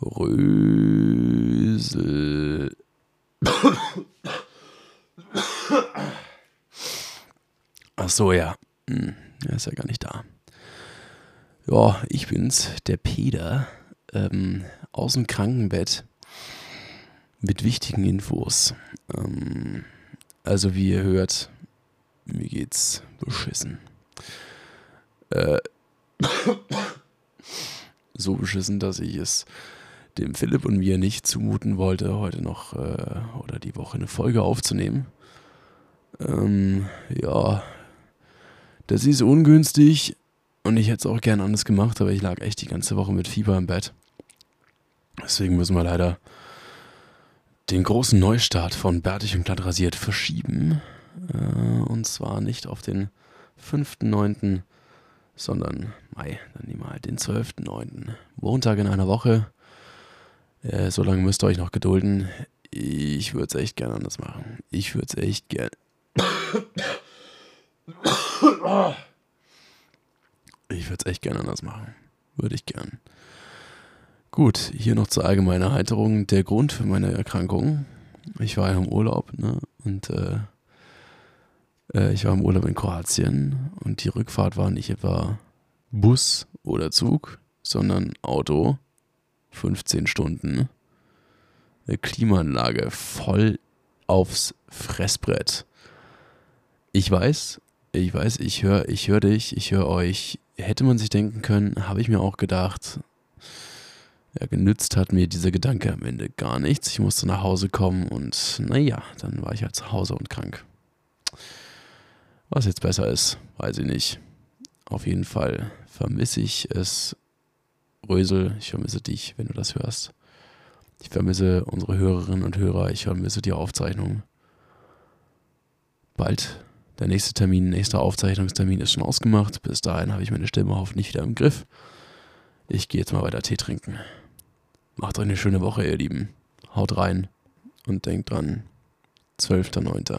Rösel. Ach so, ja. Hm, er ist ja gar nicht da. Ja, ich bin's, der Peter, ähm, aus dem Krankenbett mit wichtigen Infos. Ähm, also wie ihr hört, mir geht's beschissen. Äh, so beschissen, dass ich es dem Philipp und mir nicht zumuten wollte, heute noch äh, oder die Woche eine Folge aufzunehmen. Ähm, ja, das ist ungünstig und ich hätte es auch gern anders gemacht, aber ich lag echt die ganze Woche mit Fieber im Bett. Deswegen müssen wir leider den großen Neustart von Bärtig und glatt rasiert verschieben. Äh, und zwar nicht auf den 5.9., sondern, Mai, dann nehmen wir halt den 12.9. Montag in einer Woche. Äh, so lange müsst ihr euch noch gedulden. Ich würde es echt gerne anders machen. Ich würde es echt gerne. Ich würde es echt gerne anders machen. Würde ich gern. Gut, hier noch zur allgemeinen Erheiterung. Der Grund für meine Erkrankung. Ich war ja im Urlaub, ne? Und äh, äh, ich war im Urlaub in Kroatien und die Rückfahrt war nicht etwa Bus oder Zug, sondern Auto. 15 Stunden. Eine Klimaanlage voll aufs Fressbrett. Ich weiß, ich weiß, ich höre ich hör dich, ich höre euch. Hätte man sich denken können, habe ich mir auch gedacht. Ja, genützt hat mir dieser Gedanke am Ende gar nichts. Ich musste nach Hause kommen und naja, dann war ich halt zu Hause und krank. Was jetzt besser ist, weiß ich nicht. Auf jeden Fall vermisse ich es. Rösel, ich vermisse dich, wenn du das hörst. Ich vermisse unsere Hörerinnen und Hörer, ich vermisse die Aufzeichnung. Bald der nächste Termin, nächster Aufzeichnungstermin ist schon ausgemacht. Bis dahin habe ich meine Stimme hoffentlich wieder im Griff. Ich gehe jetzt mal weiter Tee trinken. Macht euch eine schöne Woche, ihr Lieben. Haut rein und denkt dran, 12.09.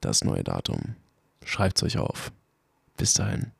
Das neue Datum. Schreibt es euch auf. Bis dahin.